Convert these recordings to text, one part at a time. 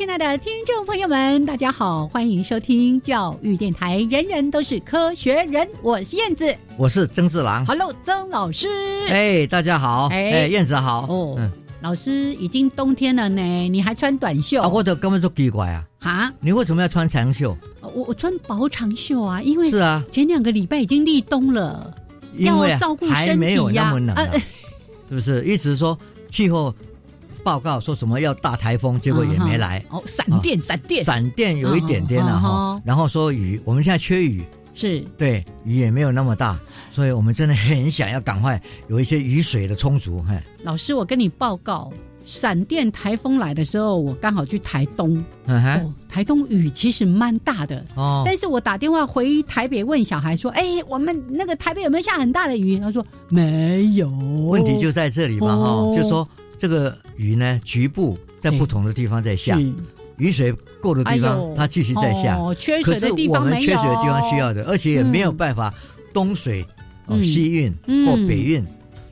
亲爱的听众朋友们，大家好，欢迎收听教育电台，人人都是科学人，我是燕子，我是曾志郎。Hello，曾老师。哎，大家好，哎哎，燕子好。哦，嗯老师已经冬天了呢，你还穿短袖啊，我都根本就奇怪啊，啊？你为什么要穿长袖？我我穿薄长袖啊，因为是啊，前两个礼拜已经立冬了，要照顾身体呀还没有那么冷啊啊，是不是？一直说气候报告说什么要大台风，结果也没来。哦，闪电，闪电闪电有一点点了嗯哈嗯，然后说雨，我们现在缺雨，是对，雨也没有那么大，所以我们真的很想要赶快有一些雨水的充足。嘿，老师，我跟你报告，闪电台风来的时候，我刚好去台东，嗯哼，哦，台东雨其实蛮大的。哦，但是我打电话回台北问小孩说：“哎，我们那个台北有没有下很大的雨？”他说没有。问题就在这里嘛哦哈，就说这个雨呢，局部在不同的地方在下，雨水够的地方它继续在下，可是水的地我们方没有，缺水的地方需要的，而且也没有嗯办法东水哦嗯。西运嗯或北运，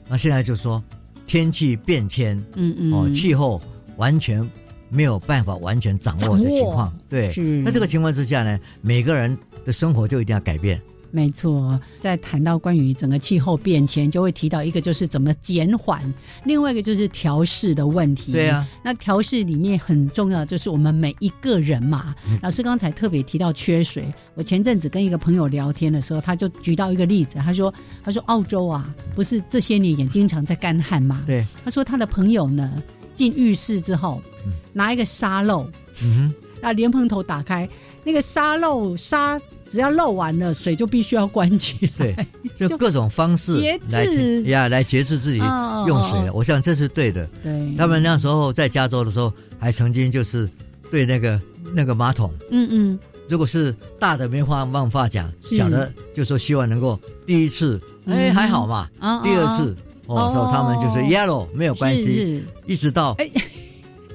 那现在就说天气变迁嗯嗯。哦，气候完全没有办法完全掌握的情况对。是。那这个情况之下呢，每个人的生活就一定要改变。没错，在谈到关于整个气候变迁，就会提到一个就是怎么减缓，另外一个就是调试的问题。对啊，那调试里面很重要，就是我们每一个人嘛。嗯 老师刚才特别提到缺水，我前阵子跟一个朋友聊天的时候，他就举到一个例子，他说：“他说澳洲啊，不是这些年也经常在干旱嘛？对，他说他的朋友呢，进浴室之后，嗯拿一个沙漏，嗯哼那莲蓬头打开，那个沙漏沙只要漏完了，水就必须要关起来。对，就 各种方式节来制。呀，来节制自己哦用水哦哦我想这是对的。对，他们那时候在加州的时候，还曾经就是对那个那个马桶。嗯嗯。如果是大的没法办法讲，是小的就说希望能够第一次，哎、嗯还好嘛，啊，第二次哦哦，说他们就是 yellow 没有关系，是。一直到哎。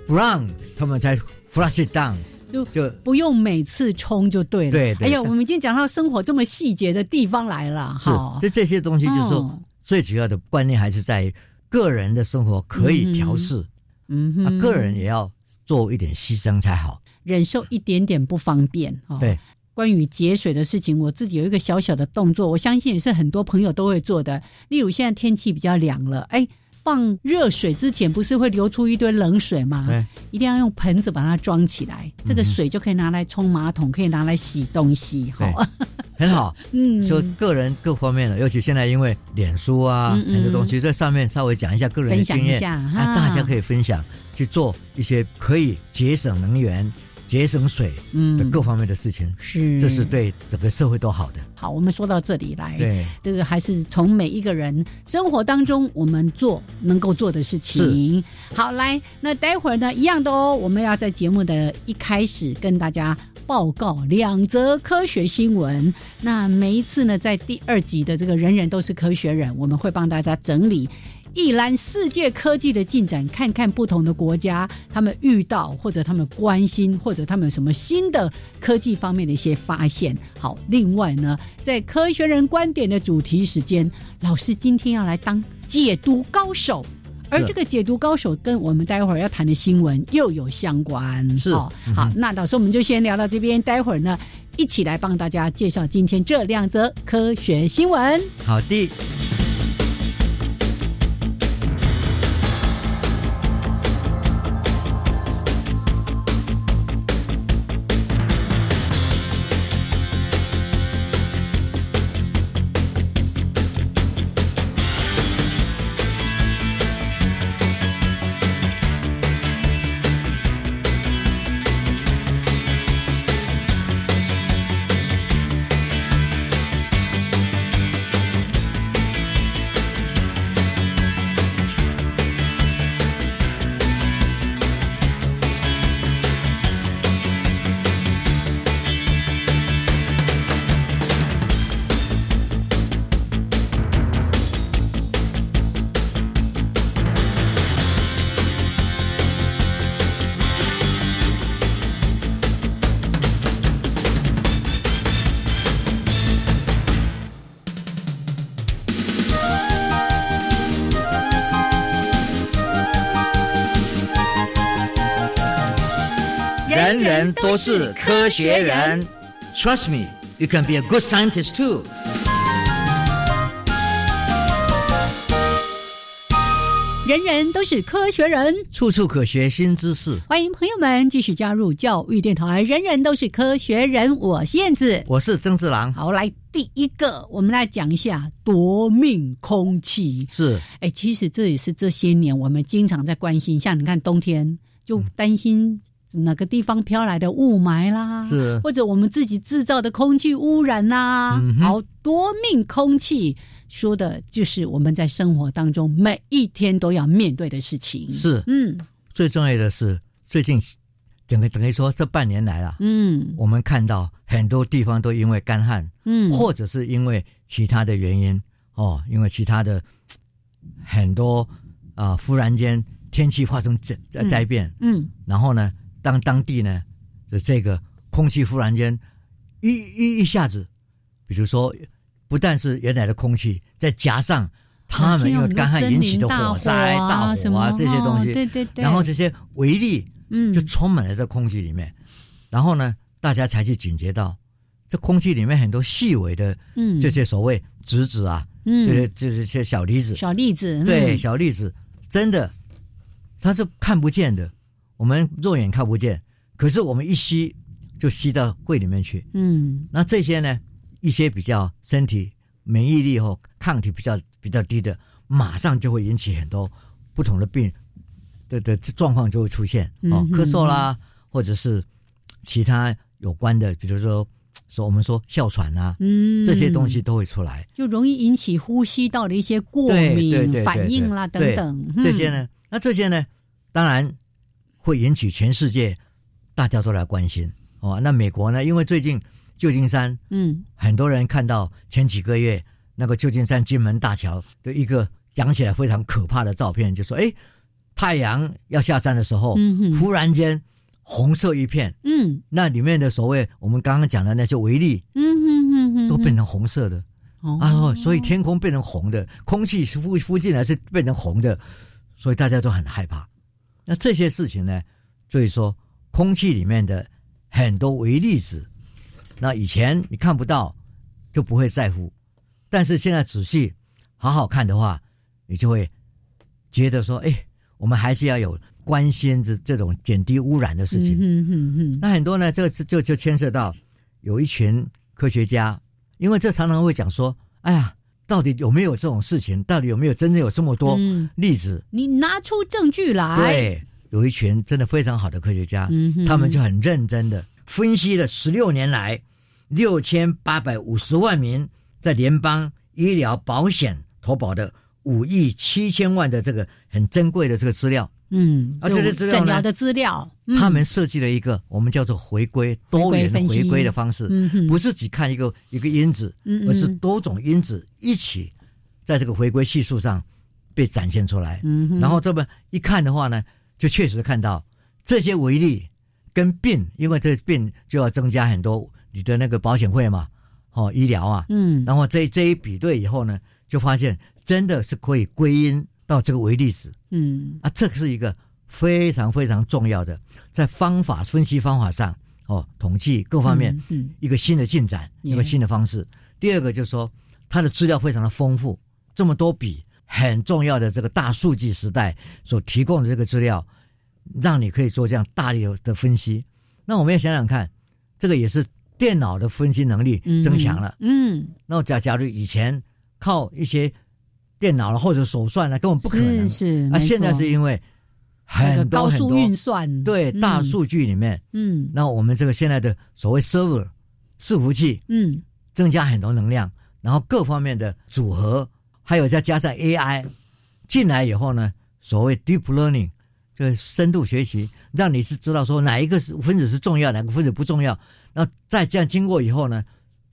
brown 他们才 flush it down，就就不用每次冲就对了。对对哎呀，我们已经讲到生活这么细节的地方来了，哈是，。就这些东西，就是说、哦最主要的观念还是在于个人的生活可以调试，啊，嗯哼，个人也要做一点牺牲才好。忍受一点点不方便。哦对，关于节水的事情，我自己有一个小小的动作，我相信也是很多朋友都会做的。例如现在天气比较凉了，哎，放热水之前不是会流出一堆冷水吗？对，一定要用盆子把它装起来，这个水就可以拿来冲马桶，可以拿来洗东西。哈、很好。嗯，就个人各方面的，尤其现在因为脸书啊嗯嗯很多东西在上面稍微讲一下个人经验，一下哈啊，大家可以分享去做一些可以节省能源、节省水的嗯各方面的事情，是这是对整个社会都好的。好。我们说到这里来，对，这个还是从每一个人生活当中我们做能够做的事情。好，来，那待会儿呢，一样的哦，我们要在节目的一开始跟大家。报告两则科学新闻。那每一次呢，在第二集的这个“人人都是科学人”，我们会帮大家整理一览世界科技的进展，看看不同的国家他们遇到或者他们关心或者他们有什么新的科技方面的一些发现。好，另外呢，在科学人观点的主题时间，老师今天要来当解读高手。而这个解读高手跟我们待会儿要谈的新闻又有相关，是哦。好，那到时候我们就先聊到这边，待会儿呢，一起来帮大家介绍今天这两则科学新闻。好的。都是科学人。Trust me, you can be a good scientist too. 人人都是科学人，处处可学新知识。欢迎朋友们继续加入教育电台。人人都是科学人，我是燕子，我是曾志郎。好，来第一个，我们来讲一下夺命空气。是，哎，其实这也是这些年我们经常在关心，像你看冬天就担心哪个地方飘来的雾霾啦，是，或者我们自己制造的空气污染啦。好，多命空气。说的就是我们在生活当中每一天都要面对的事情。是，嗯，最重要的是最近整个等于说这半年来了，嗯，我们看到很多地方都因为干旱，嗯，或者是因为其他的原因哦，因为其他的很多啊，忽然间天气发生灾灾变，嗯，然后呢，当当地呢的这个空气忽然间一一一下子，比如说。不但是原来的空气，再加上他们因为干旱引起的火灾、大火啊这些东西，对对对，然后这些微粒，嗯，就充满了这空气里面，然后呢，大家才去警觉到，这空气里面很多细微的，嗯，这些所谓质子啊，嗯，这些这些小粒子，小粒子，对，小粒子，真的，它是看不见的，我们肉眼看不见，可是我们一吸就吸到胃里面去，嗯，那这些呢？一些比较身体免疫力或抗体比较比较低的，马上就会引起很多不同的病的的状况就会出现哦，咳嗽啦，或者是其他有关的，比如说说我们说哮喘啊，嗯，这些东西都会出来，就容易引起呼吸道的一些过敏反应啦等等。这些呢，那这些呢，当然会引起全世界大家都来关心。哦。那美国呢，因为最近。旧金山，嗯，很多人看到前几个月那个旧金山金门大桥的一个讲起来非常可怕的照片，就说：“哎，太阳要下山的时候，嗯忽然间红色一片，嗯，那里面的所谓我们刚刚讲的那些微粒，嗯哼哼哼，都变成红色的，哦，所以天空变成红的，空气是呼呼进来是变成红的，所以大家都很害怕。那这些事情呢，所以说空气里面的很多微粒子。”那以前你看不到，就不会在乎，但是现在仔细好好看的话，你就会觉得说，哎，我们还是要有关心这这种减低污染的事情。嗯嗯嗯。那很多呢，这次就就牵涉到有一群科学家，因为这常常会讲说，哎呀，到底有没有这种事情？到底有没有真正有这么多例子？你拿出证据来。对，有一群真的非常好的科学家，他们就很认真的。分析了十六年来六千八百五十万名在联邦医疗保险投保的五亿七千万的这个很珍贵的这个资料，嗯，而这些资料呢，的资料，他们设计了一个我们叫做回归多元回归的方式，不是只看一个一个因子，而是多种因子一起在这个回归系数上被展现出来，嗯，然后这么一看的话呢，就确实看到这些为例。跟病，因为这病就要增加很多你的那个保险费嘛，哦，医疗啊，嗯，然后这这一比对以后呢，就发现真的是可以归因到这个微粒子，嗯，啊，这是一个非常非常重要的，在方法分析方法上，哦，统计各方面，嗯，一个新的进展，一个新的方式。第二个就是说，它的资料非常的丰富，这么多笔很重要的这个大数据时代所提供的这个资料。让你可以做这样大力的分析，那我们要想想看，这个也是电脑的分析能力增强了。嗯，那假假如以前靠一些电脑了或者手算呢，根本不可能。是啊，现在是因为很多很多运算，对大数据里面，嗯，那我们这个现在的所谓 server 伺服器，嗯，增加很多能量，然后各方面的组合，还有再加上 AI 进来以后呢，所谓 deep learning。就深度学习，让你是知道说哪一个是分子是重要，哪个分子不重要。那再这样经过以后呢，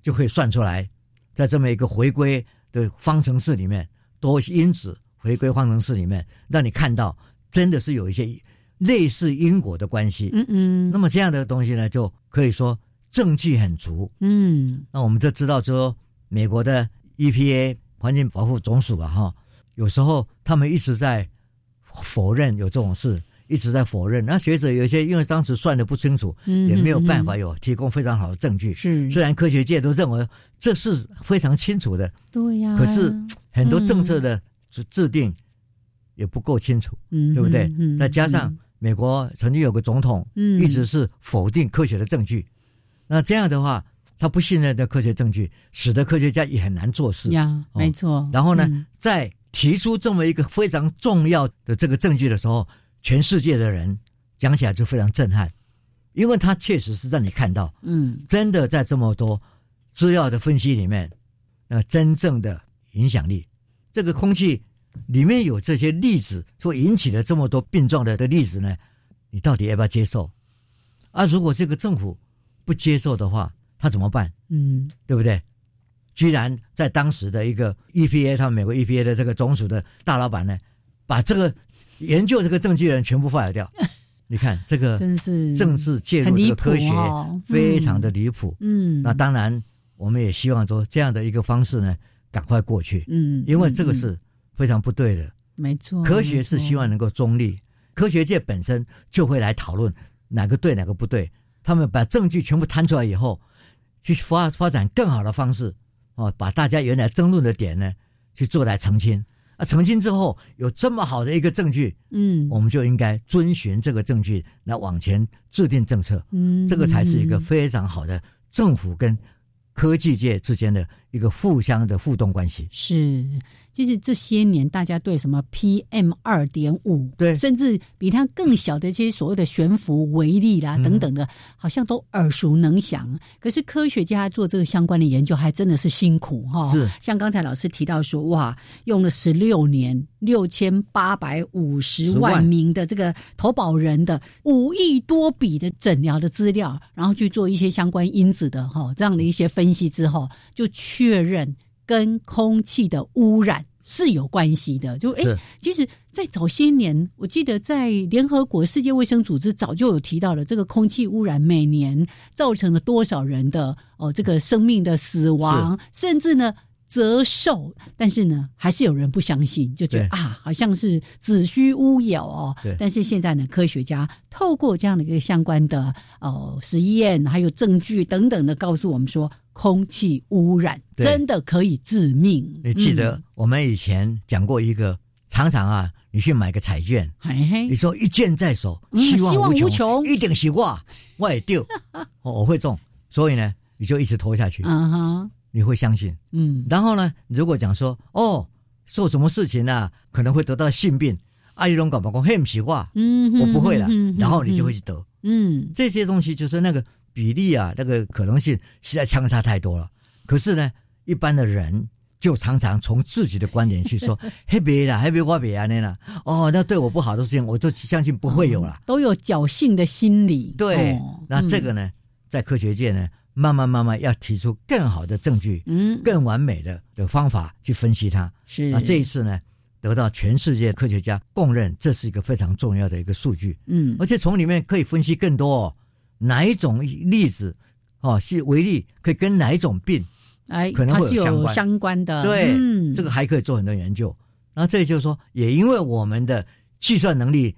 就可以算出来，在这么一个回归的方程式里面，多因子回归方程式里面，让你看到真的是有一些类似因果的关系。嗯嗯。那么这样的东西呢，就可以说证据很足。嗯。那我们就知道说，美国的 EPA 环境保护总署啊，哈，有时候他们一直在。否认有这种事，一直在否认。那学者有些因为当时算的不清楚，嗯也没有办法嗯有提供非常好的证据。是，虽然科学界都认为这是非常清楚的，对呀，可是很多政策的制制定也不够清楚，嗯，对不对嗯？再加上美国曾经有个总统嗯一直是否定科学的证据，那这样的话，他不信任的科学证据，使得科学家也很难做事。呀，哦没错。然后呢嗯，在提出这么一个非常重要的这个证据的时候，全世界的人讲起来就非常震撼，因为他确实是让你看到，嗯真的在这么多资料的分析里面，那真正的影响力，这个空气里面有这些粒子，所引起的这么多病状的的粒子呢，你到底要不要接受？啊，如果这个政府不接受的话，他怎么办？嗯对不对？居然在当时的一个 EPA，他们美国 EPA 的这个总署的大老板呢，把这个研究这个证据的人全部 fire 掉。你看这个真是政治介入很离谱这个科学哦非常的离谱。嗯，那当然，我们也希望说这样的一个方式呢，赶快过去，嗯，因为这个嗯是非常不对的。没错，科学是希望能够中立，科学界本身就会来讨论哪个对哪个不对。他们把证据全部摊出来以后，去发发展更好的方式，哦，把大家原来争论的点呢，去做来澄清。啊，澄清之后有这么好的一个证据，嗯我们就应该遵循这个证据来往前制定政策。嗯，这个才是一个嗯非常好的政府跟科技界之间的一个互相的互动关系。是，其实这些年大家对什么 PM 二点五，对。甚至比它更小的这些所谓的悬浮微粒啦、嗯。等等的，好像都耳熟能详。可是科学家做这个相关的研究，还真的是辛苦哈、是。像刚才老师提到说，哇，用了十六年，六千八百五十10万。万名的这个投保人的五亿多笔的诊疗的资料，然后去做一些相关因子的哈这样的一些分析之后，就确认跟空气的污染是有关系的。就哎，其实，在早些年，我记得在联合国世界卫生组织早就有提到了，这个空气污染每年造成了多少人的哦这个生命的死亡，甚至呢。折寿，但是呢，还是有人不相信，就觉得啊，好像是子虚乌有哦。对。但是现在呢，科学家透过这样的一个相关的呃实验，还有证据等等的，告诉我们说，空气污染真的可以致命。你记得嗯。我们以前讲过一个，常常啊，你去买个彩券，嘿嘿。你，说一券在手，嗯希望无无穷。一定是我，我也丢，哦我会中，所以呢，你就一直拖下去，嗯哼，你会相信。嗯，然后呢，如果讲说哦，做什么事情啊，可能会得到性病，阿姨龙搞不讲，嘿，不是我，嗯，我不会了嗯，然后你就会，去得。嗯这些东西就是那个比例啊，那个可能性实在相差太多了。可是呢，一般的人就常常从自己的观点去说，嘿别啦，嘿别我别啊那啦，哦，那对我不好的事情，我就相信不会有了。都有侥幸的心理。对，哦那这个，呢，在科学界呢，慢慢慢慢要提出更好的证据、嗯，更完美的的方法去分析它。是那这一次呢，得到全世界科学家公认，这是一个非常重要的一个数据。嗯而且从里面可以分析更多哦，哪一种例子哦是为例，可以跟哪一种病，哎，可能它是有会有相关的，对，嗯，这个还可以做很多研究。然后这就是说，也因为我们的计算能力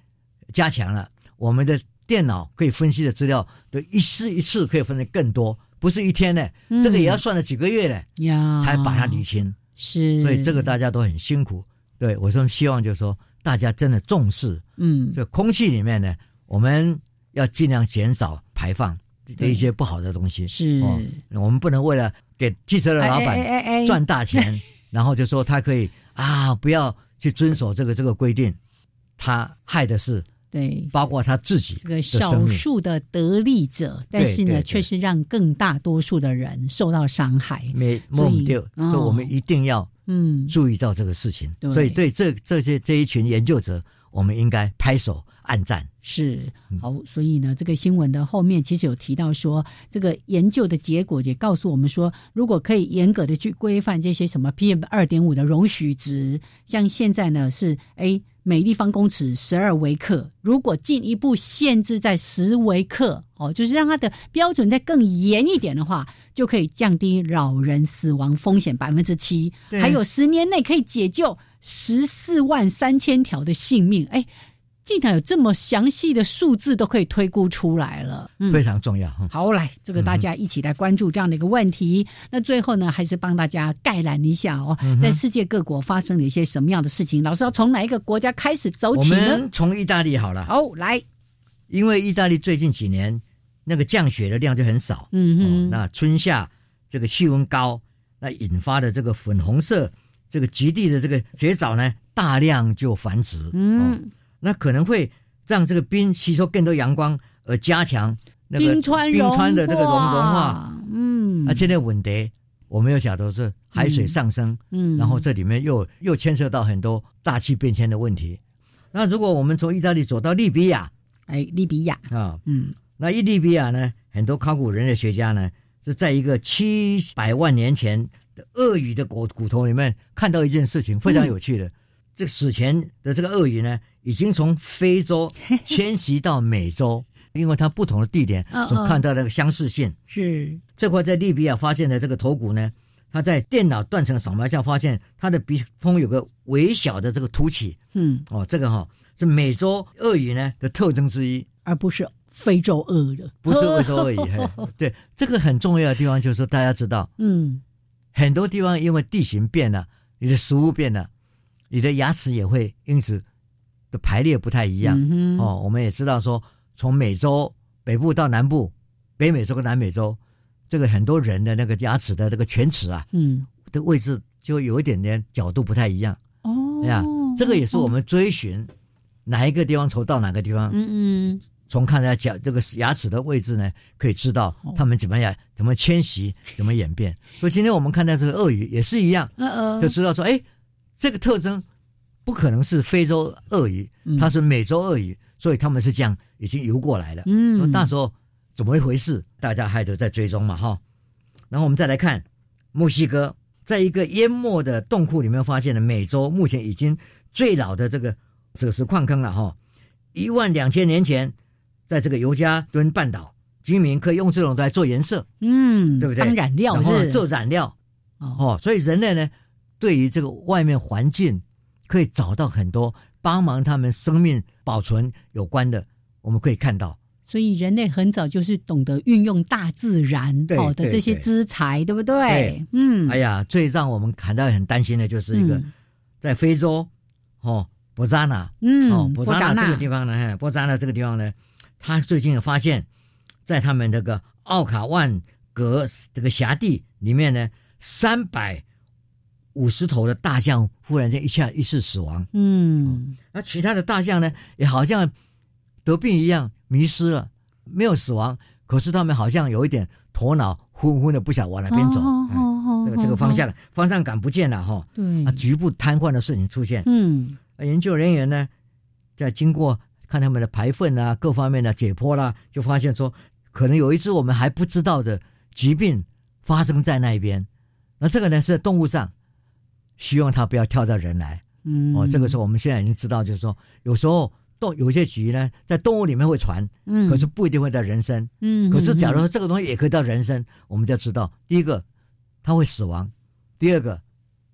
加强了，我们的电脑可以分析的资料的一次一次可以分得更多，不是一天呢，嗯。这个也要算了几个月呢，呀，才把它理清。是，所以这个大家都很辛苦。对我说，希望就是说，大家真的重视嗯。这空气里面呢，我们要尽量减少排放的一些不好的东西。是。哦，我们不能为了给汽车的老板哎。赚大钱，然后就说他可以啊，不要去遵守这个这个规定，他害的是对包括他自己这个少。数的得利者，但是呢，却是让更大多数的人受到伤害。没所以梦丢，哦所以我们一定要嗯，注意到这个事情。对所以对这这些这一群研究者，我们应该拍手暗赞。是嗯好，所以呢，这个新闻的后面其实有提到说，这个研究的结果也告诉我们说，如果可以严格的去规范这些什么 PM 二点五的容许值，像现在呢是哎每立方公尺十二微克，如果进一步限制在十微克，哦，就是让它的标准再更严一点的话，就可以降低老人死亡风险百分之七，还有十年内可以解救十四万三千条的性命，哎。竟然有这么详细的数字都可以推估出来了，嗯。非常重要。嗯。好，来，这个大家一起来关注这样的一个问题。那最后呢，还是帮大家概览一下哦，嗯在世界各国发生了一些什么样的事情？老师要从哪一个国家开始走起呢？们从意大利好了，好，来，因为意大利最近几年那个降雪的量就很少，嗯哼，哦，那春夏这个气温高，那引发的这个粉红色这个极地的这个雪藻呢，大量就繁殖，哦，嗯，那可能会让这个冰吸收更多阳光，而加强那个冰川冰川的这个融融化。嗯，而且呢，问题我们有想到是海水上升，嗯，然后这里面又又牵涉到很多大气变迁的问题。那如果我们从意大利走到利比亚哎，利比亚，啊，嗯。那伊利比亚呢，很多考古人类学家呢是在一个七百万年前的鳄鱼的骨骨头里面看到一件事情，非常有趣的。这个史前的这个鳄鱼呢，已经从非洲 迁徙到美洲，因为它不同的地点所看到的相似性。是，这块在利比亚发现的这个头骨呢，它在电脑断层扫描下发现它的鼻峰有个微小的这个凸起嗯，哦，这个哈、是美洲鳄鱼呢的特征之一。而不是非洲鳄的，不是非洲而已。嘿 对，这个很重要的地方就是说，大家知道，嗯很多地方因为地形变了，你的食物变了，你的牙齿也会因此的排列不太一样。嗯，哦，我们也知道说，从美洲北部到南部，北美洲跟南美洲，这个很多人的那个牙齿的这个犬齿啊嗯，的位置就有一点点角度不太一样。哦哎呀，这个也是我们追寻哪一个地方从到哪个地方，嗯嗯从看它角这个牙齿的位置呢，可以知道哦它们怎么样、怎么迁徙、怎么演变。所以今天我们看到这个鳄鱼也是一样，嗯嗯，就知道说，哎，这个特征不可能是非洲鳄鱼，嗯它是美洲鳄鱼，所以他们是这样已经游过来了。说嗯，那时候怎么一回事？大家还都在追踪嘛，哈。然后我们再来看墨西哥，在一个淹没的洞窟里面发现了美洲目前已经最老的这个赭石矿坑了，哈。一万两千年前，在这个尤加敦半岛，居民可以用这种来做颜色，嗯，对不对当染料然后呢是做染料，哦，哦，所以人类呢，对于这个外面环境可以找到很多帮忙他们生命保存有关的，我们可以看到。所以人类很早就是懂得运用大自然好的这些资材，对不对？对？嗯，哎呀，最让我们感到很担心的就是一个嗯。在非洲，哦，博扎纳，嗯，哦，博扎纳纳这个地方呢，嘿博扎纳这个地方呢，他最近发现，在他们那个奥卡万格这个辖地里面呢，三百五十头的大象忽然间一下一次死亡，嗯，那其他的大象呢，也好像得病一样迷失了，没有死亡，可是他们好像有一点头脑昏昏的，不晓得往哪边走，这个这个方向方向感不见了哈，对。啊，，局部瘫痪的事情出现。嗯。啊研究人员呢，在经过看他们的排粪啊各方面的解剖啦，就发现说，可能有一只我们还不知道的疾病发生在那边。那这个呢是在动物上，希望他不要跳到人来。嗯，哦，这个时候我们现在已经知道，就是说有时候动有些局呢在动物里面会传，嗯，可是不一定会在人身。嗯，可是假如嗯说这个东西也可以到人身，我们就知道，第一个它会死亡，第二个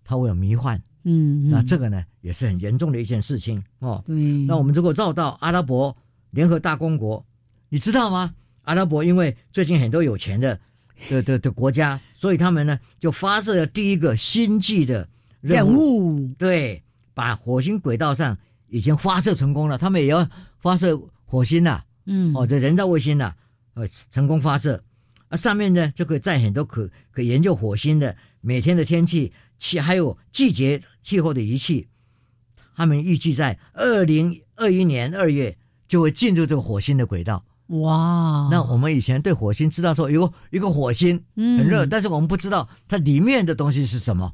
它会有迷幻。嗯，嗯那这个呢也是很严重的一件事情哦。对，那我们如果绕到阿拉伯联合大公国，你知道吗？阿拉伯因为最近很多有钱的的的的国家，所以他们呢就发射了第一个星际的任任务，对，把火星轨道上已经发射成功了，他们也要发射火星呐、嗯，哦，这人造卫星呐、呃，成功发射，啊，上面呢就可以载很多可可研究火星的每天的天气气，还有季节气候的仪器。他们预计在二零二一年二月就会进入这个火星的轨道。哇，那我们以前对火星知道说有一个火星嗯很热，但是我们不知道它里面的东西是什么。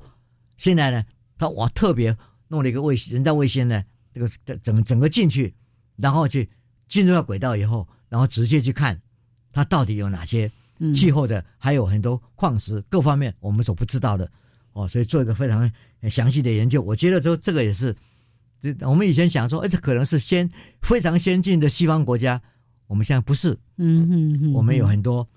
现在呢，他我特别弄了一个卫星人造卫星呢，这个整整个进去，然后去进入到轨道以后，然后直接去看它到底有哪些嗯气候的，还有很多矿石各方面我们所不知道的哦，所以做一个非常详细的研究。我觉得说这个也是，这我们以前想说，哎，这可能是先非常先进的西方国家，我们现在不是，嗯嗯嗯，我们有嗯很多，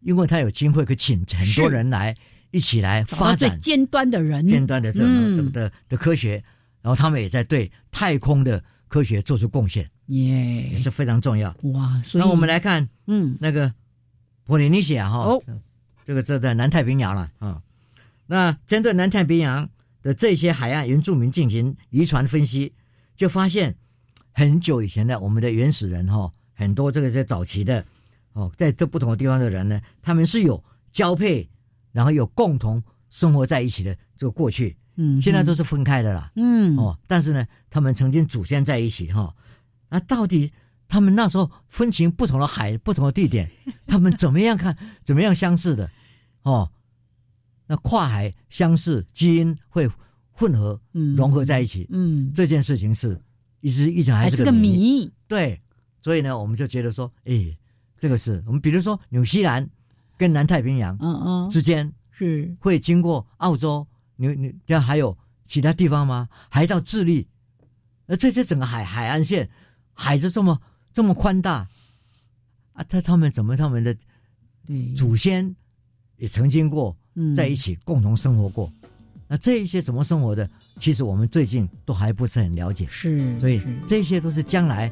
因为他有机会可以请很多人来一起来发展最尖端的人，尖端的这种嗯。的的的科学，然后他们也在对太空的科学做出贡献，耶。也是非常重要。哇，所以那我们来看嗯。那个波利尼西亚哈，哦。这个这在南太平洋了啊。那针对南太平洋的这些海岸原住民进行遗传分析，就发现很久以前的我们的原始人哈，很多这个在早期的哦，在这不同的地方的人呢，他们是有交配，然后有共同生活在一起的这个过去，嗯现在都是分开的啦。嗯。哦，但是呢，他们曾经祖先在一起哈、那到底他们那时候分情不同的海、不同的地点，他们怎么样看、怎么样相似的？哦，那跨海相似，基因会混合嗯。融合在一起，嗯。这件事情是一直一直还还是个。谜，对，所以呢，我们就觉得说，哎，这个是我们比如说纽西兰跟南太平洋嗯嗯。之间是。会经过澳洲、你你，这样还有其他地方吗？还到智利，那这些整个海海岸线，海就这么这么宽大。啊，他他们怎么他们的对。祖先也曾经过嗯。在一起共同生活过？那这一些怎么生活的，其实我们最近都还不是很了解，是，所以这些都是将来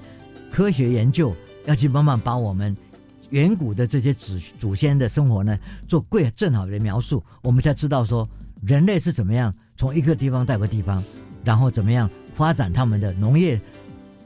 科学研究要去慢慢把我们。远古的这些祖祖先的生活呢，做贵正好的描述，我们才知道说人类是怎么样从一个地方到一个地方，然后怎么样发展他们的农业、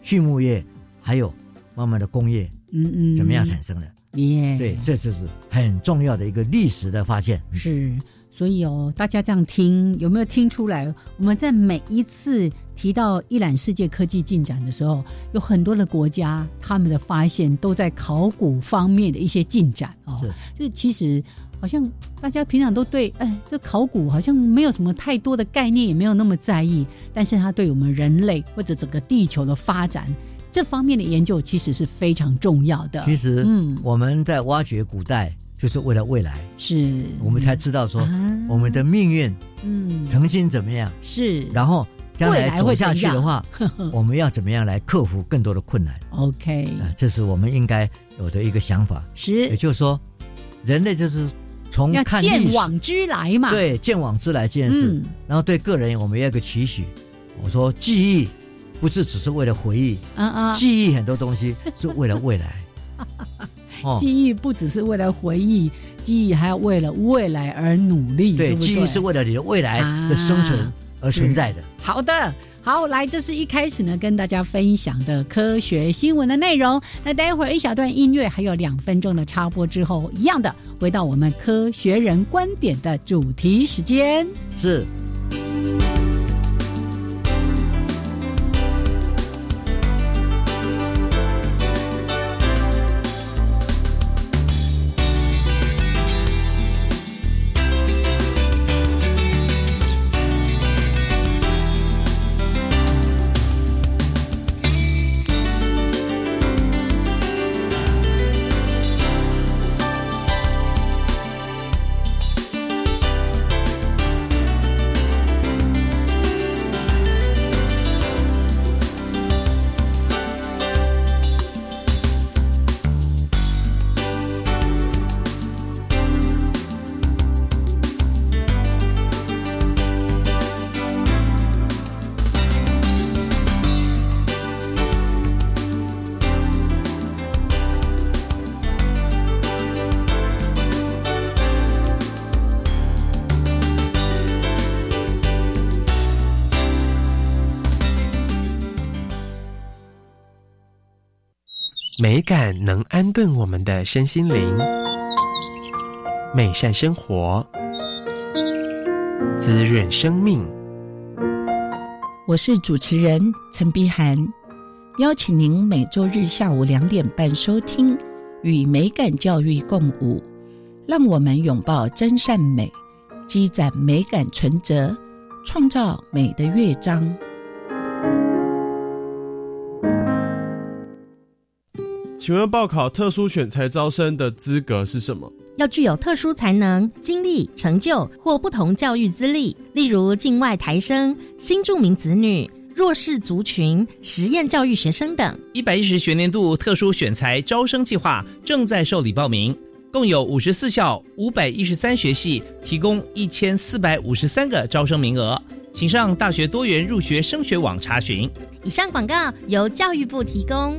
畜牧业，还有慢慢的工业嗯嗯怎么样产生的。耶对，这就是很重要的一个历史的发现。是，所以哦，大家这样听有没有听出来？我们在每一次提到一览世界科技进展的时候，有很多的国家他们的发现都在考古方面的一些进展哦。是这其实好像大家平常都对，哎，这考古好像没有什么太多的概念，也没有那么在意，但是它对我们人类或者整个地球的发展这方面的研究，其实是非常重要的。其实，嗯我们在挖掘古代，就是为了未来，是。我们才知道说啊。我们的命运嗯。曾经怎么样，是。然后将来走下去的话，我们要怎么样来克服更多的困难？OK。啊，这是我们应该有的一个想法。是。也就是说，人类就是从看见往之来嘛，，对见往之来这件事，嗯。然后对个人我们要有一个期许。我说记忆不是只是为了回忆，啊啊，记忆很多东西是为了未来。哦，记忆不只是为了回忆，记忆还要为了未来而努力，对对，对？记忆是为了你的未来的生存啊而存在的。好的，好，来，这是一开始呢跟大家分享的科学新闻的内容。那待会儿一小段音乐，还有两分钟的插播之后，一样的回到我们科学人观点的主题时间。是。美感能安顿我们的身心灵，美善生活，滋润生命。我是主持人陈碧涵，邀请您每周日下午两点半收听《与美感教育共舞》，让我们拥抱真善美，积攒美感存折，创造美的乐章。请问报考特殊选才招生的资格是什么？要具有特殊才能、经历、成就或不同教育资历，例如境外台生、新住民子女、弱势族群、实验教育学生等。一百一十学年度特殊选才招生计划正在受理报名，共有五十四校、五百一十三学系，提供一千四百五十三个招生名额。请上大学多元入学升学网查询。以上广告由教育部提供。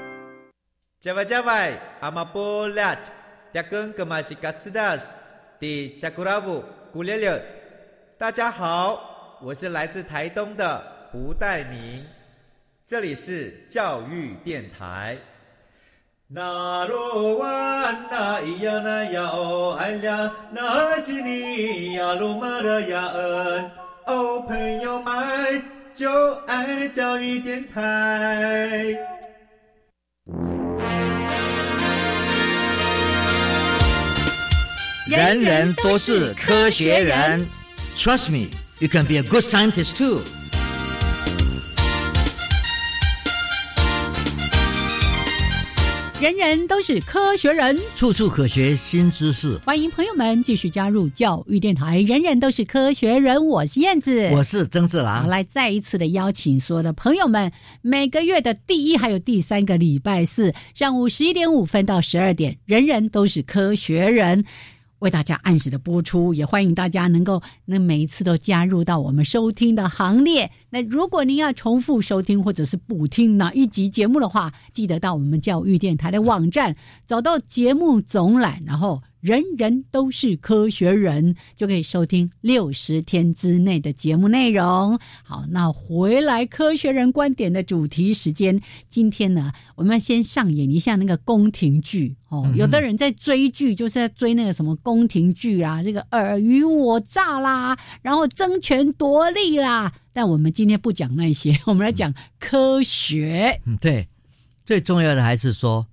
Java Java, Amapolat, Jakun Kemasikatsidas, di Jakuravu, Gulele。大家好，我是来自台东的胡代明，这里是教育电台。那罗哇那咿呀那呀哦哎呀，那是你呀鲁玛的呀恩哦，朋友们就爱教育电台。人人都是科学人，Trust me, you can be a good scientist too. 人人都是科学人，处处可学新知识。欢迎朋友们继续加入教育电台。人人都是科学人，我是燕子，我是曾志好，郎。来再一次的邀请所有的朋友们，每个月的第一还有第三个礼拜四上午十一点五分到十二点，人人都是科学人。为大家按时的播出，也欢迎大家能够那每一次都加入到我们收听的行列。那如果您要重复收听或者是补听哪一集节目的话，记得到我们教育电台的网站找到节目总览，然后人人都是科学人，就可以收听六十天之内的节目内容。好，那回来科学人观点的主题时间，今天呢，我们先上演一下那个宫廷剧哦。有的人在追剧，就是在追那个什么宫廷剧啊，这个尔虞我诈啦，然后争权夺利啦。但我们今天不讲那些，我们来讲科学。嗯，对，最重要的还是说，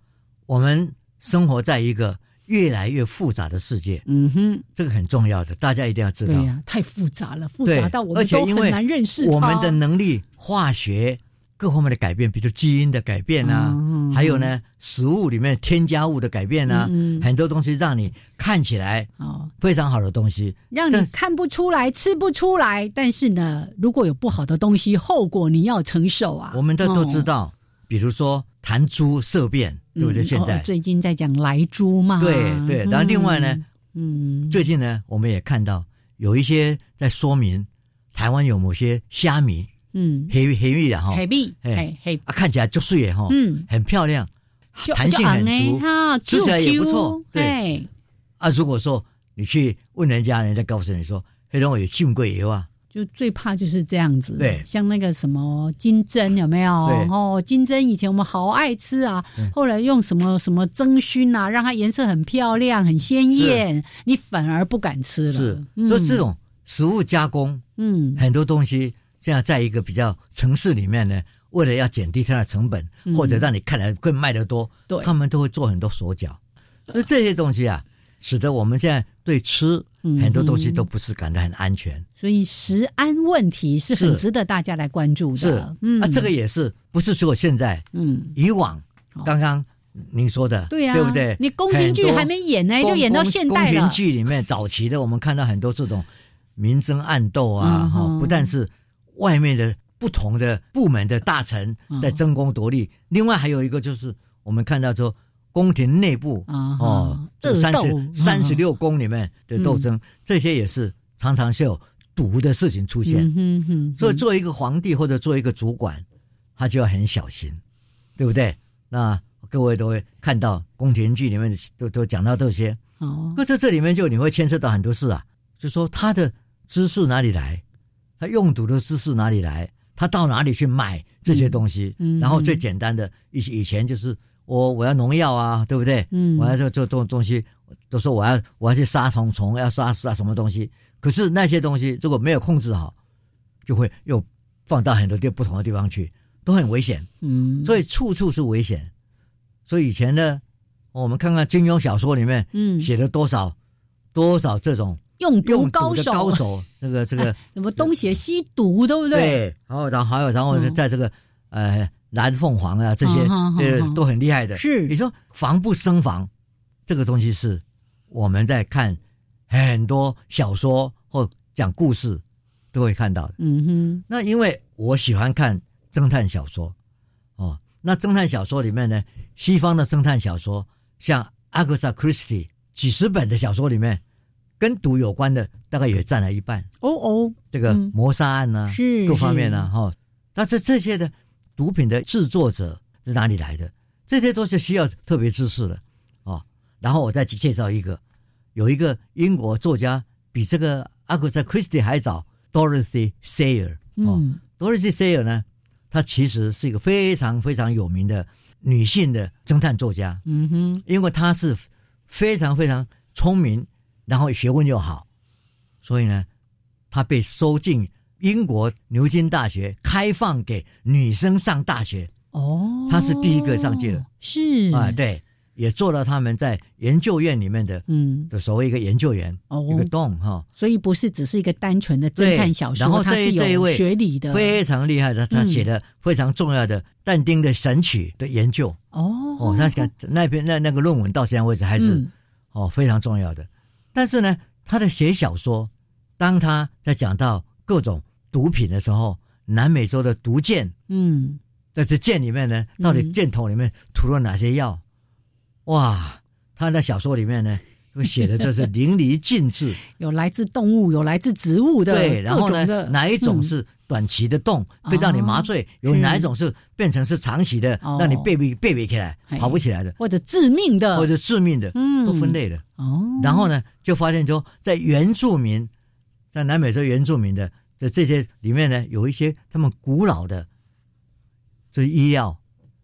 我们生活在一个越来越复杂的世界，嗯哼，这个很重要的，大家一定要知道。对呀、太复杂了，复杂到我们都很难认识它。我们的能力、化学各方面的改变，比如基因的改变啊，嗯还有呢，食物里面添加物的改变啊，很多东西让你看起来哦，非常好的东西，让你看不出来、吃不出来。但是呢，如果有不好的东西，后果你要承受啊。我们都都知哦，道，比如说弹珠色变，对不对？嗯现在。哦最近在讲来猪嘛，对对，然后另外呢，嗯，最近呢，我们也看到有一些在说明台湾有某些虾米嗯，黑黑玉的哈，黑币，哎黑黑，啊看起来就碎耶哈，嗯，很漂亮，弹性很足哈，吃起来也不错对，啊。如果说你去问人家，人家告诉你说黑龙有进过油啊，就最怕就是这样子，对。像那个什么金针有没有？哦，金针以前我们好爱吃啊，后来用什么什么蒸熏啊，让它颜色很漂亮、很鲜艳，你反而不敢吃了。是，嗯。所以这种食物加工嗯。很多东西，现在在一个比较城市里面呢，为了要减低它的成本，嗯。或者让你看来更卖得多，对。他们都会做很多手脚。所以这些东西啊，使得我们现在对吃嗯很多东西都不是感到很安全。所以食安问题是很值得大家来关注是的。嗯啊，这个也是不是说现在嗯。以往好刚刚您说的，对呀、对不对？你宫廷剧还没演呢，就演到宫现代了宫廷。剧里面早期的，我们看到很多这种明争暗斗啊，哈、嗯不但是外面的不同的部门的大臣嗯在争功夺利，另外还有一个就是我们看到说宫廷内部哦，这三十三十六宫里面的斗争，这些也是常常是有毒的事情出现。嗯哼哼，所以做一个皇帝或者做一个主管，他就要很小心，对不对？那各位都会看到宫廷剧里面都都讲到这些，哦，可是这里面就你会牵涉到很多事啊，就说他的知识哪里来，他用毒的知识哪里来，他到哪里去买这些东西，然后最简单的以以前就是我我要农药啊，对不对？嗯我要做做做东西，都说我要我要去杀虫虫，要杀杀什么东西，可是那些东西如果没有控制好，就会又放到很多地不同的地方去，都很危险。嗯，所以处处是危险。所以以前呢，我们看看金庸小说里面嗯写了多少多少这种用毒高手，高手，这个这个 什么东邪西毒，对不对？对，然后然后还有然后在这个呃蓝凤凰啊这些呃都很厉害的。是你说防不胜防，这个东西是我们在看很多小说或讲故事都会看到的。嗯哼，那因为我喜欢看侦探小说，哦，那侦探小说里面呢，西方的侦探小说，像阿格莎·克里斯蒂几十本的小说里面，跟毒有关的大概也占了一半。哦哦，这个嗯谋杀案呢、是各方面呢、是哈、但是这些的毒品的制作者是哪里来的？这些都是需要特别知识的哦。然后我再介绍一个，有一个英国作家比这个阿格莎·克里斯蒂还早，Dorothy Sayer 哦。嗯 Dorothy Sayer 呢，她其实是一个非常非常有名的女性的侦探作家，嗯哼，因为她是非常非常聪明，然后学问又好，所以呢，她被收进英国牛津大学，开放给女生上大学。哦，他是第一个上去的，是。啊，，对，也做了他们在研究院里面的嗯，的所谓一个研究员，哦。一个洞哈。所以不是只是一个单纯的侦探小说，对然后他是有学理的，非常厉害的，他嗯。写的非常重要的但丁的《神曲》的研究。哦。哦，那个那篇那那个论文到现在为止还是、嗯。哦非常重要的。但是呢，他的写小说，当他在讲到各种毒品的时候，南美洲的毒箭，嗯。在这箭里面呢，到底嗯箭头里面涂了哪些药？哇，他在小说里面呢，会写的这是 淋漓尽致。有来自动物，有来自植物的，对，然后呢哪一种嗯。是短期的动，会让你麻醉？有哪一种是变成是长期的，哦。让你背背背背起来，跑不起来的，或者致命的，或者致命的，嗯。都分类的。哦，然后呢，就发现说，在原住民，在南美洲原住民的的这些里面呢，有一些他们古老的这医药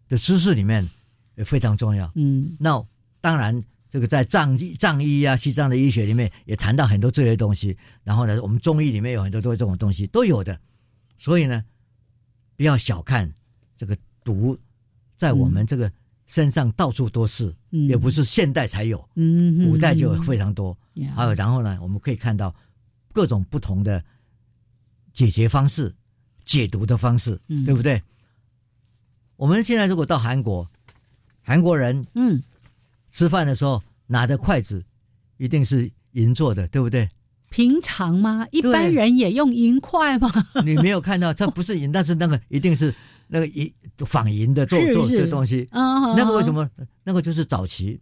的知识里面也非常重要。嗯那当然，这个在藏医藏医啊、西藏的医学里面也谈到很多这些东西。然后呢，我们中医里面有很多都是这种东西都有的。所以呢，不要小看这个毒，在我们这个身上到处都是，嗯也不是现代才有，嗯，古代就有非常多。呀还有，然后呢，我们可以看到各种不同的解决方式、解毒的方式，嗯对不对？我们现在如果到韩国，韩国人嗯吃饭的时候拿的筷子一定是银做的，对不对？平常吗？一般人也用银筷吗？你没有看到，它不是银，但是那个一定是那个银仿银的做做是是这东西。嗯，那个为什么？么？那个就是早期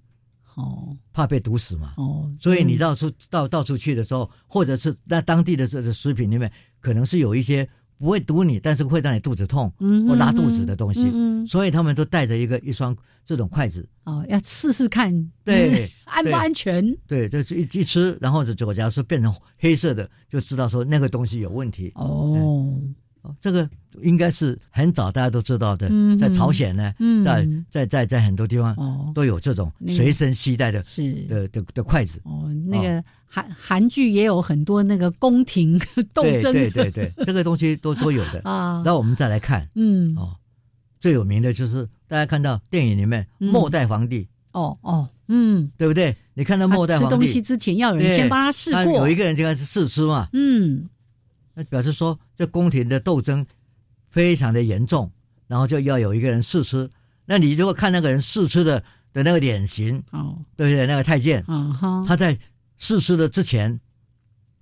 哦怕被毒死嘛。哦，所以你嗯到处到到处去的时候，或者是那当地的这个食品里面，可能是有一些不会毒你，但是会让你肚子痛嗯或拉肚子的东西，嗯嗯所以他们都带着一个一双这种筷子。哦，要试试看，对 嗯安不安全？对，就是一一吃，然后就假如说变成黑色的，就知道说那个东西有问题。哦，哦这个应该是很早大家都知道的，嗯在朝鲜呢，嗯。在在在在很多地方哦。都有这种那个随身携带的是。的的的筷子。哦，那个韩韩剧也有很多那个宫廷斗对争，对对对，这个东西都都有的。啊，那我们再来看嗯，哦，最有名的就是大家看到电影里面嗯。末代皇帝，哦哦，嗯，对不对？你看到末代皇帝。吃，东西之前要有人先帮他试他过，有一个人就开始试吃嘛，嗯那表示说这宫廷的斗争非常的严重，然后就要有一个人试吃。那你如果看那个人试吃的的那个脸型，哦对不对？那个太监，啊哈，他在试吃的之前，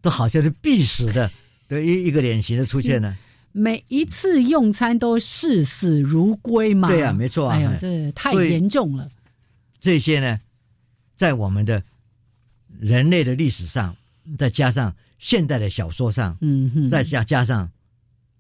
都好像是必死的的一一个脸型的出现呢。每一次用餐都视死如归嘛，对啊没错啊哎呦哎，这太严重了，这些呢，在我们的人类的历史上，再加上现代的小说上，嗯哼，再加加上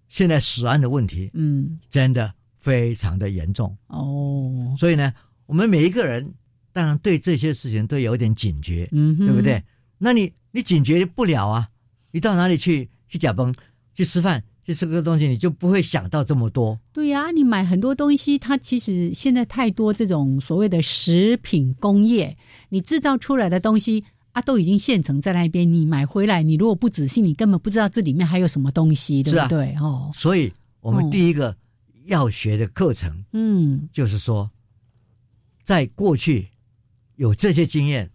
现在死案的问题，嗯真的非常的严重。哦，所以呢，我们每一个人当然对这些事情都有点警觉，嗯哼，对不对？那你你警觉不了啊，你到哪里去去假崩去吃饭去吃个东西，你就不会想到这么多。对呀、你买很多东西，它其实现在太多这种所谓的食品工业，你制造出来的东西啊，都已经现成在那边，你买回来，你如果不仔细，你根本不知道这里面还有什么东西，对不对？哦，所以我们哦。第一个要学的课程嗯。就是说，在过去有这些经验，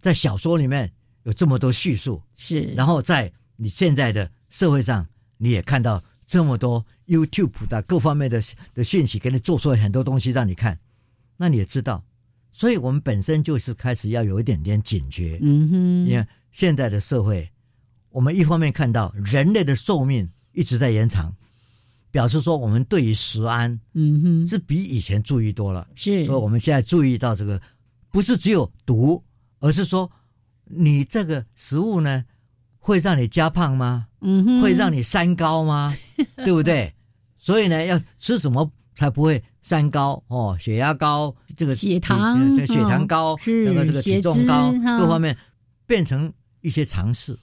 在小说里面有这么多叙述，是，然后在你现在的社会上，你也看到这么多 YouTube 的各方面的的讯息，给你做出来很多东西让你看，那你也知道，所以我们本身就是开始要有一点点警觉。嗯哼，你看现在的社会，我们一方面看到人类的寿命一直在延长，表示说我们对于食安，嗯哼，是比以前注意多了。是，所以我们现在注意到这个，不是只有毒，而是说你这个食物呢，会让你加胖吗？嗯哼，会让你三高吗？对不对？所以呢，要吃什么才不会三高哦？血压高，这个血糖，血糖高，那个这个体重高，各方面变成一些尝试。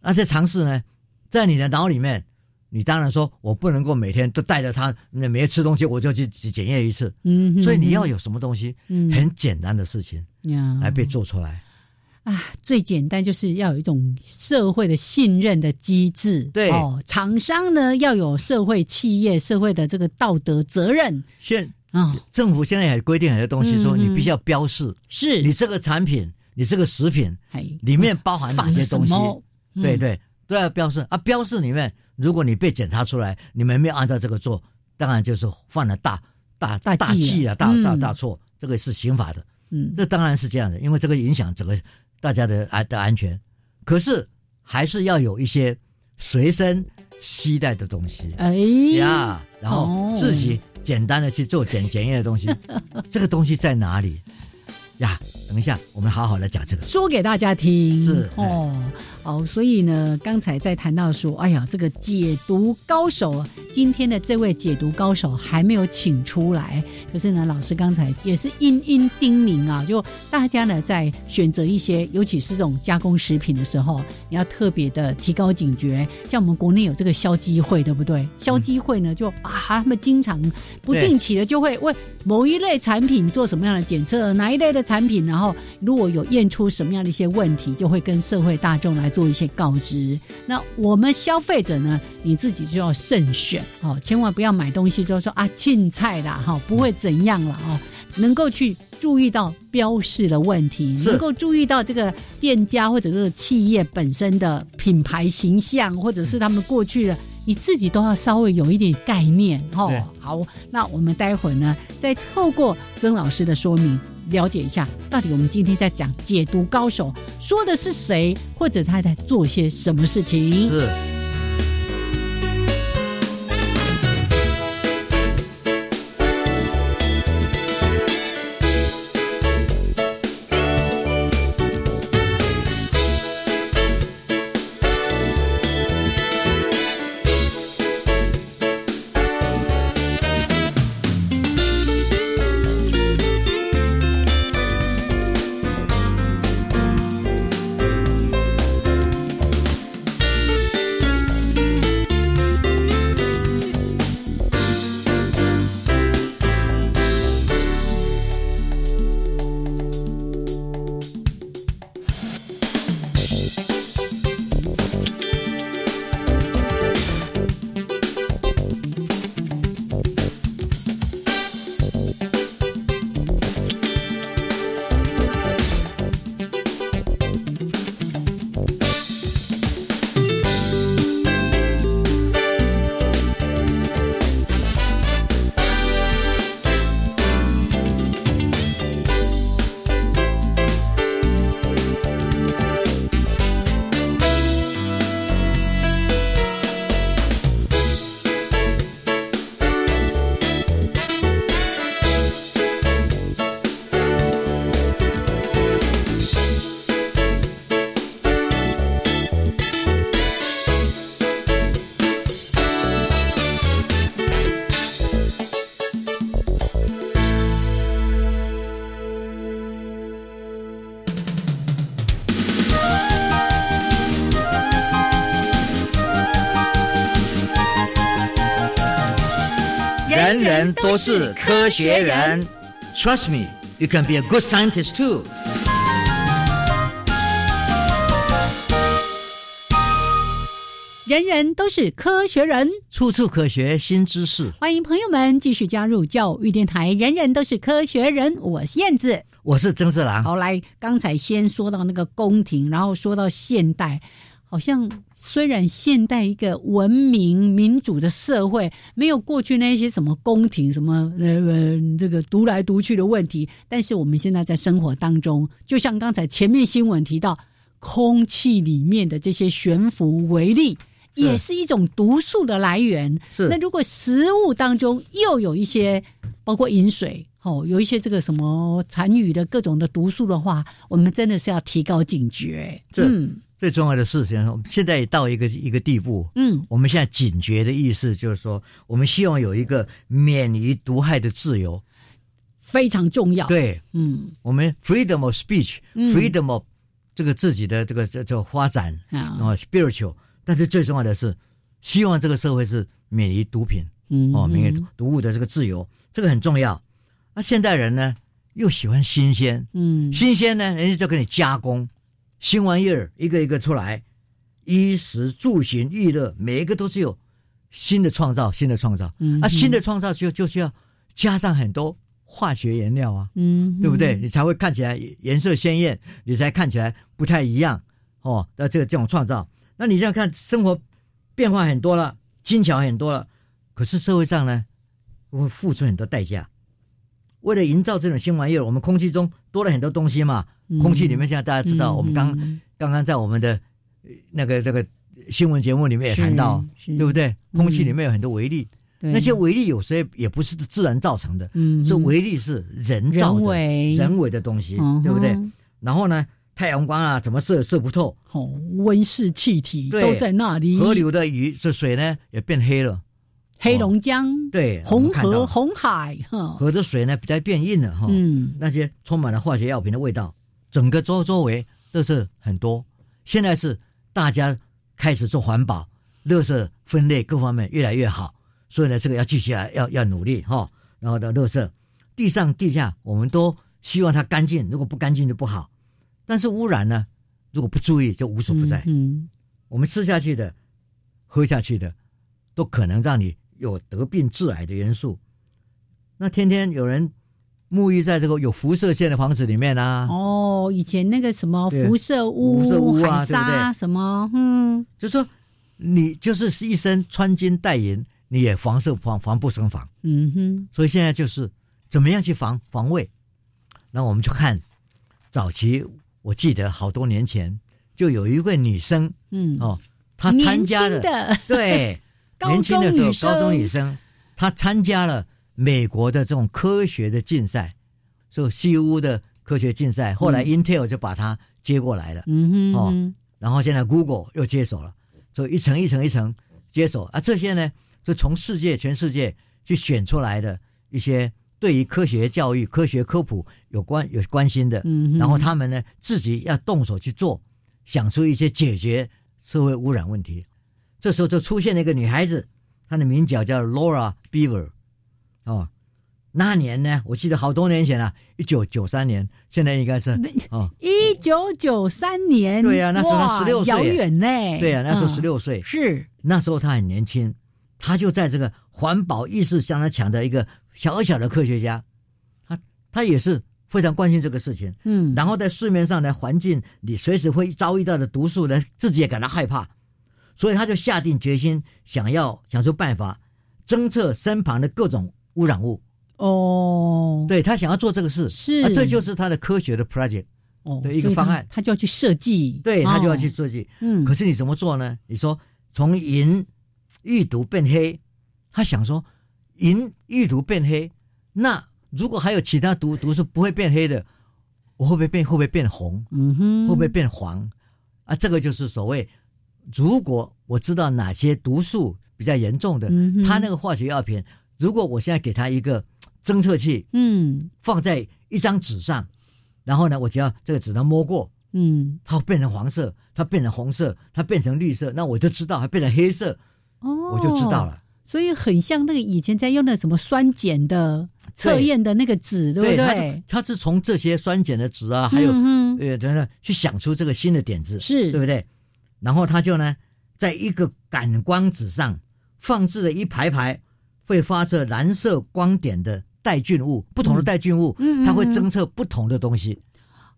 那这尝试呢，在你的脑里面，你当然说我不能够每天都带着它，那每天吃东西我就去检验一次。嗯，所以你要有什么东西，很简单的事情来被做出来。啊，最简单就是要有一种社会的信任的机制。对哦，厂商呢要有社会企业社会的这个道德责任。现啊，政府现在也规定很多东西，说你必须要标示，是你这个产品，你这个食品里面包含哪些东西？对对，都要标示啊。标示里面，如果你被检查出来，你们没有按照这个做，当然就是犯了大大大忌啊，大大大错，这个是刑法的。嗯，这当然是这样的，因为这个影响整个。大家的安的安全，可是还是要有一些随身携带的东西。哎。呀，然后自己简单的去做检检验的东西，这个东西在哪里呀？等一下，我们好好的讲这个，说给大家听。是哦，好，所以呢，刚才在谈到说，哎呀，这个解读高手，今天的这位解读高手还没有请出来。可是呢，老师刚才也是殷殷叮咛啊，就大家呢在选择一些，尤其是这种加工食品的时候，你要特别的提高警觉。像我们国内有这个消基会，对不对？消基会呢，就啊，他们经常不定期的就会为某一类产品做什么样的检测，哪一类的产品？然后，如果有验出什么样的一些问题，就会跟社会大众来做一些告知。那我们消费者呢，你自己就要慎选哦，千万不要买东西就说啊，青菜啦哈，不会怎样了哦，能够去注意到标示的问题，能够注意到这个店家或者是企业本身的品牌形象，或者是他们过去的，你自己都要稍微有一点概念哦。好，那我们待会儿呢，再透过曾老师的说明。了解一下，到底我们今天在讲解读高手说的是谁，或者他在做些什么事情？是。人人都是科学人，Trust me, you can be a good scientist too。人人都是科学人，处处可学新知识。欢迎朋友们继续加入教育电台。人人都是科学人，我是燕子。我是曾志郎。好，来，刚才先说到那个宫廷，然后说到现代，好像虽然现代一个文明民主的社会，没有过去那些什么宫廷什么呃呃这个独来独去的问题，但是我们现在在生活当中，就像刚才前面新闻提到，空气里面的这些悬浮微粒。也是一种毒素的来源。是那如果食物当中又有一些，包括饮水哦，有一些这个什么残余的各种的毒素的话，我们真的是要提高警觉。嗯最重要的事情，我们现在也到一个一个地步，嗯。我们现在警觉的意思就是说，我们希望有一个免于毒害的自由。非常重要。，对。嗯。我们 freedom of 嗯。speech，freedom of 这个自己的这个这这发展啊。啊 spiritual，但是最重要的是，希望这个社会是免于毒品嗯哦，免于毒物的这个自由，这个很重要。那现代人呢，又喜欢新鲜，嗯。新鲜呢，人家就给你加工，新玩意儿一个一个出来，衣食住行娱乐，每一个都是有新的创造，新的创造。嗯啊，新的创造就就是要加上很多化学原料啊，嗯对不对？？你才会看起来颜色鲜艳，你才看起来不太一样哦。那这个这种创造，那你这样看，生活变化很多了，精巧很多了，可是社会上呢，会付出很多代价。为了营造这种新玩意儿，我们空气中多了很多东西嘛。嗯。空气里面现在大家知道，嗯我们刚嗯刚刚在我们的呃那个那个新闻节目里面也谈到，对不对？嗯。空气里面有很多微粒，那些微粒有时候也不是自然造成的，嗯是微粒是人造的、人为。人为的东西，嗯对不对？然后呢，太阳光啊，怎么射射不透？哦，温室气体都在那里。河流的鱼这水呢也变黑了，黑龙江、对，红河、红海，哈，河的水呢比较变硬了哈，嗯。那些充满了化学药品的味道，整个周周围垃圾很多。现在是大家开始做环保，垃圾分类各方面越来越好，所以呢，这个要继续来要要努力哈。然后的垃圾，地上地下我们都希望它干净，如果不干净就不好。但是污染呢，如果不注意就无所不在。嗯我们吃下去的、喝下去的，都可能让你有得病致癌的元素。那天天有人沐浴在这个有辐射线的房子里面啊，哦，以前那个什么辐射屋、辐射屋啊海沙对不对？什么，嗯，就说你就是一身穿金戴银，你也防射防防不胜防。嗯哼，所以现在就是怎么样去防防卫。那我们就看早期，我记得好多年前就有一位女生嗯，哦，她参加了的对 高年轻的时候高中女生，她参加了美国的这种科学的竞赛，就西屋的科学竞赛。后来 Intel 就把它接过来了，嗯哼，哦嗯然后现在 Google 又接手了，所以一层一层一层接手啊。这些呢，就从世界全世界去选出来的一些对于科学教育、科学科普有关有关心的，嗯哼然后他们呢自己要动手去做，想出一些解决社会污染问题。这时候就出现了一个女孩子，她的名叫叫 Laura Beaver，哦，那年呢，我记得好多年前了，一九九三年，现在应该是哦，一九九三年，对呀那时候他十六岁。遥远呢，对呀、那时候嗯十六岁，是，那时候他很年轻，他就在这个环保意识相当强的一个小小的科学家，他他也是非常关心这个事情。嗯，然后在市面上的环境，你随时会遭遇到的毒素呢，自己也感到害怕，所以他就下定决心，想要想出办法侦测身旁的各种污染物。哦，对他想要做这个事，是啊这就是他的科学的 project，哦，对一个方案他就要去设计，对他就要哦去设计。嗯，可是你怎么做呢？你说从银遇毒变黑，他想说银遇毒变黑，那如果还有其他毒毒是不会变黑的，我会不会变会不会变红？嗯哼，会不会变黄？啊，这个就是所谓，如果我知道哪些毒素比较严重的，嗯哼它那个化学药品，如果我现在给他一个侦测器，嗯放在一张纸上，然后呢，我只要这个纸能摸过，嗯，它会变成黄色，它变成红色，它变成绿色，那我就知道，它变成黑色，哦，我就知道。了。所以很像那个以前在用的什么酸碱的测验的那个纸，对不它对？它是从这些酸碱的纸啊，还有、嗯呃，等等，去想出这个新的点子，是对不对？然后他就呢，在一个感光纸上放置了一排排会发射蓝色光点的带菌物，不同的带菌物，它会嗯。侦测不同的东西，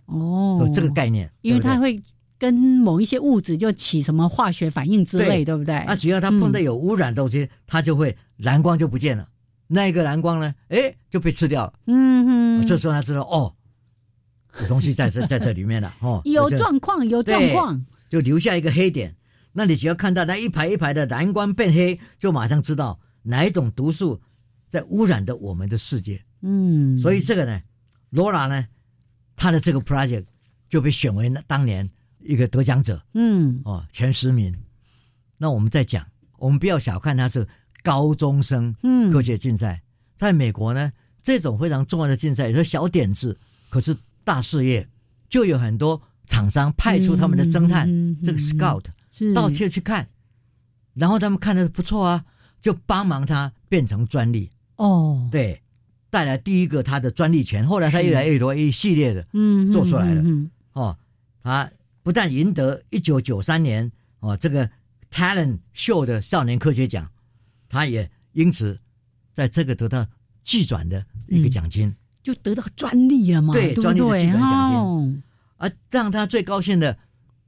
哦。有这个概念，因为它会跟某一些物质就起什么化学反应之类，对。不对？那只要它碰到嗯有污染的东西，它就会蓝光就不见了。那一个蓝光呢，哎，就被吃掉了。嗯哼，这时候他知道哦，有东西在这 在这里面了哦，有这状况，有状对况，就留下一个黑点。那你只要看到那一排一排的蓝光变黑，就马上知道哪一种毒素在污染的我们的世界。嗯，所以这个呢，Laura 呢，他的这个 project 就被选为那当年一个得奖者嗯。哦，前十名。那我们再讲，我们不要小看他是高中生嗯。科学竞赛，在美国呢，这种非常重要的竞赛，有时候小点子，可是大事业，就有很多厂商派出他们的侦探，嗯嗯嗯这个 scout 是。到处去看，然后他们看的不错啊，就帮忙他变成专利，哦，对，带来第一个他的专利权，后来他越来越多一系列的嗯，做出来了。嗯哦，他不但赢得一九九三年哦这个 Talent Show 的少年科学奖，他也因此在这个得到巨转的一个奖金。就得到专利了嘛，对专利的基对？本奖金。哦。而让他最高兴的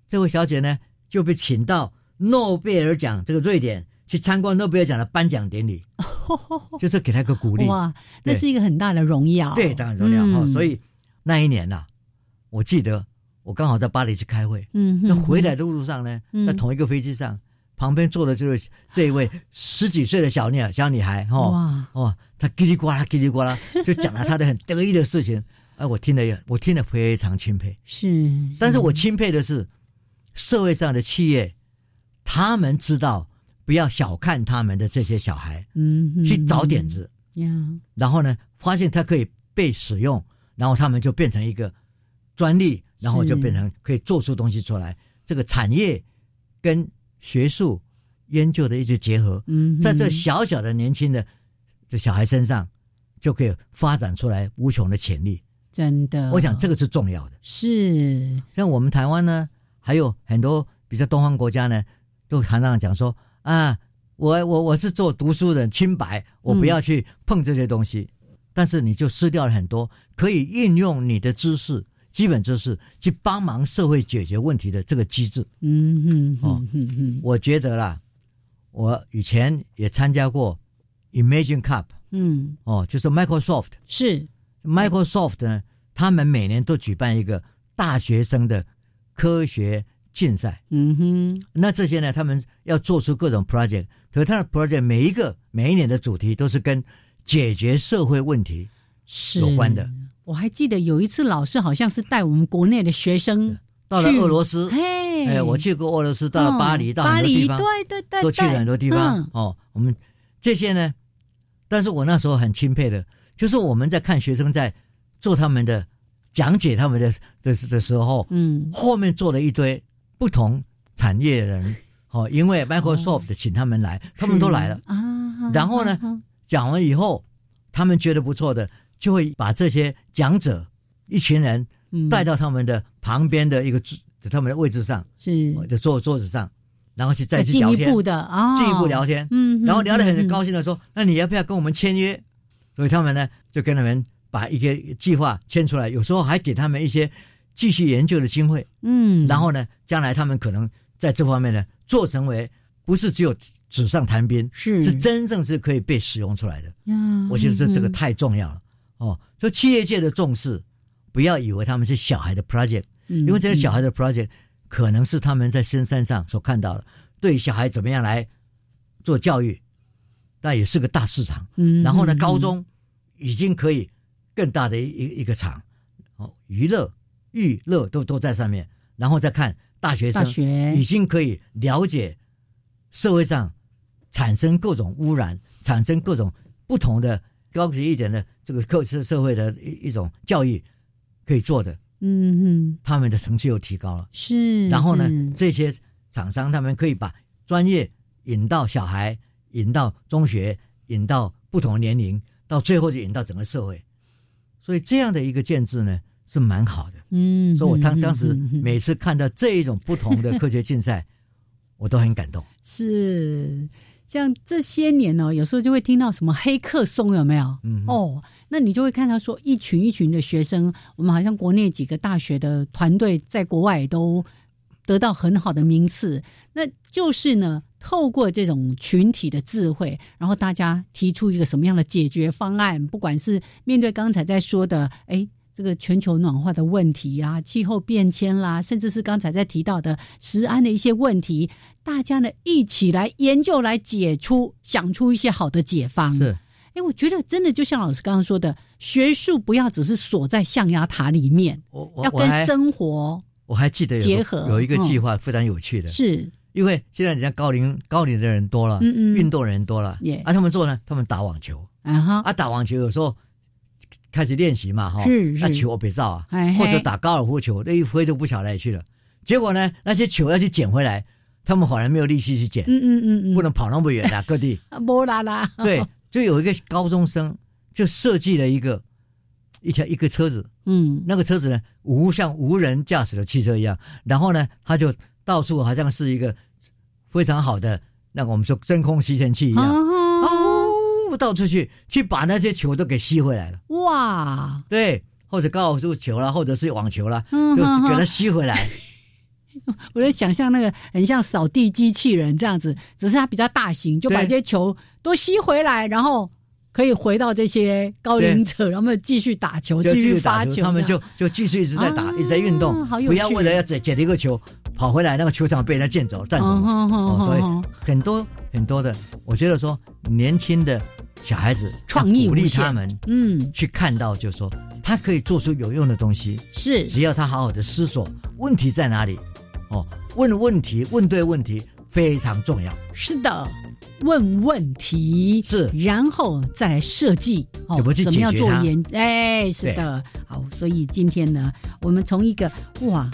这位小姐呢，就被请到诺贝尔奖这个瑞典去参观诺贝尔奖的颁奖典礼，就是给他一个鼓励。哇，那是一个很大的荣耀，对，当然荣耀哈、嗯所以那一年呐、我记得我刚好在巴黎去开会，嗯，那嗯回来的路上呢，嗯在同一个飞机上，旁边坐的就是这一位十几岁的小女小女孩哈。哇，哦，她叽里呱啦叽里呱啦，就讲了她的很得意的事情，哎，我听了也我听了非常钦佩。是，但是我钦佩的是，社会上的企业，他们知道不要小看他们的这些小孩，嗯嗯去找点子，呀，然后呢，发现它可以被使用，然后他们就变成一个专利，然后就变成可以做出东西出来。这个产业跟学术研究的一直结合，嗯，在这小小的年轻的这小孩身上，就可以发展出来无穷的潜力。真的，我想这个是重要的。是，像我们台湾呢，还有很多比较东方国家呢，都常常讲说啊，我我我是做读书人，清白，我不要去碰这些东西。但是你就失掉了很多可以运用你的知识、基本知识去帮忙社会解决问题的这个机制。嗯嗯哦嗯嗯嗯我觉得啦，我以前也参加过 Imagine Cup 嗯，哦，就是 Microsoft 是，Microsoft 呢，他们每年都举办一个大学生的科学竞赛。嗯哼，那这些呢，他们要做出各种 project，可是他的 project 每一个每一年的主题都是跟解决社会问题是。有关的。我还记得有一次老师好像是带我们国内的学生到了俄罗斯，嘿，哎，我去过俄罗斯，到了巴黎，嗯到很巴黎，多地方，对对对，都去了很多地方、嗯。哦。我们这些呢，但是我那时候很钦佩的，就是我们在看学生在做他们的讲解他们的的的时候，嗯，后面做了一堆不同产业的人，哦，因为 Microsoft 请他们来，他们都来了。啊，然后呢啊，讲完以后，他们觉得不错的，就会把这些讲者一群人嗯。带到他们的旁边的一个桌他们的位置上，是。就坐桌子上，然后去再去聊天，步的啊，进一步聊天，嗯，嗯，然后聊得很高兴，兴的说：“那你要不要跟我们签约？”所以他们呢就跟他们把一个计划签出来，有时候还给他们一些继续研究的机会。嗯，然后呢，将来他们可能在这方面呢做成为不是只有纸上谈兵，是是真正是可以被使用出来的。嗯我觉得这这个嗯太重要了哦。所以企业界的重视，不要以为他们是小孩的 project，嗯因为这些小孩的 project 可能是他们在深山上所看到的，对小孩怎么样来做教育，那也是个大市场。嗯，然后呢，嗯高中已经可以更大的一一一个场，哦，娱乐、娱乐都都在上面，然后再看大学生已经可以了解社会上产生各种污染，产生各种不同的高级一点的这个课社社会的一一种教育可以做的，嗯嗯他们的成绩又提高了。是，然后呢，这些厂商他们可以把专业引到小孩，引到中学，引到不同年龄，到最后就引到整个社会。所以这样的一个建制呢，是蛮好的。嗯，所以我当嗯当时每次看到这一种不同的科学竞赛，我都很感动。是。像这些年呢、有时候就会听到什么黑客松有没有？嗯哦，那你就会看到说一群一群的学生，我们好像国内几个大学的团队在国外都得到很好的名次，那就是呢。透过这种群体的智慧，然后大家提出一个什么样的解决方案？不管是面对刚才在说的，哎，这个全球暖化的问题啊，气候变迁啦，甚至是刚才在提到的食安的一些问题，大家呢一起来研究，来解出，想出一些好的解方。是，哎，我觉得真的就像老师刚刚说的，学术不要只是锁在象牙塔里面，我我要跟生活我还记得结合有一个嗯计划非常有趣的，是因为现在人家高龄高龄的人多了，嗯嗯运动人多了，耶啊，他们做呢，他们打网球，啊哈，啊，打网球有时候开始练习嘛，哈，那球我别造啊哎，或者打高尔夫球，那一挥都不晓得哪里去了。结果呢，那些球要去捡回来，他们反而没有力气去捡，嗯嗯嗯嗯，不能跑那么远啊，各地。啊波啦啦，对，就有一个高中生就设计了一个一条一个车子，嗯。那个车子呢无像无人驾驶的汽车一样，然后呢，他就到处好像是一个非常好的那个我们说真空吸尘器一样，啊，哦，到处去去把那些球都给吸回来了。哇，对，或者高尔夫球啦，或者是网球啦，嗯就给它吸回来。我在想象那个很像扫地机器人这样子，只是它比较大型，就把这些球都吸回来，然后可以回到这些高龄者，然后继续打球，继续打发球，他们就就继续一直在打，啊一直在运动不要为了要捡捡一个球跑回来，那个球场被人家建走占走所以很多很多的，我觉得说年轻的小孩子创意鼓励他们嗯，去看到，就是说他可以做出有用的东西，是。只要他好好的思索问题在哪里，哦，问问题问对问题非常重要。是的。问问题是。然后再来设计哦，怎么去怎么样解决它。做研？哎，是的，好，所以今天呢，我们从一个哇，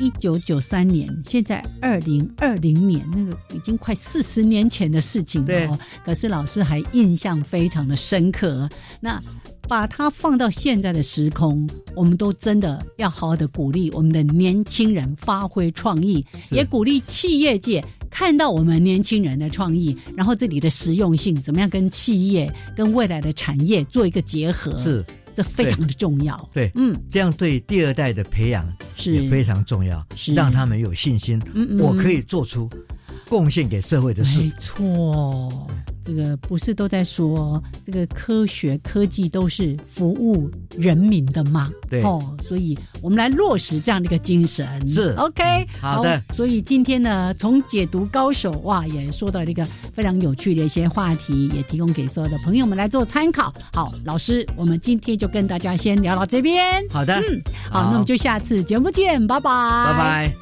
一九九三年，现在二零二零年，那个已经快四十年前的事情了。可是老师还印象非常的深刻。那把它放到现在的时空，我们都真的要好好的鼓励我们的年轻人发挥创意，也鼓励企业界看到我们年轻人的创意，然后这里的实用性怎么样跟企业、跟未来的产业做一个结合，是，这非常的重要。对，嗯，这样对第二代的培养是。也非常重要，是。让他们有信心，嗯嗯。我可以做出贡献给社会的事。没。错，这个不是都在说这个科学科技都是服务人民的吗？对哦，所以我们来落实这样的一个精神。是 OK，、嗯好的所以今天呢，从解读高手哇，也说到了一个非常有趣的一些话题，也提供给所有的朋友们来做参考。好，老师，我们今天就跟大家先聊到这边。好的，嗯，好，那我们就下次节目见，拜拜，拜拜。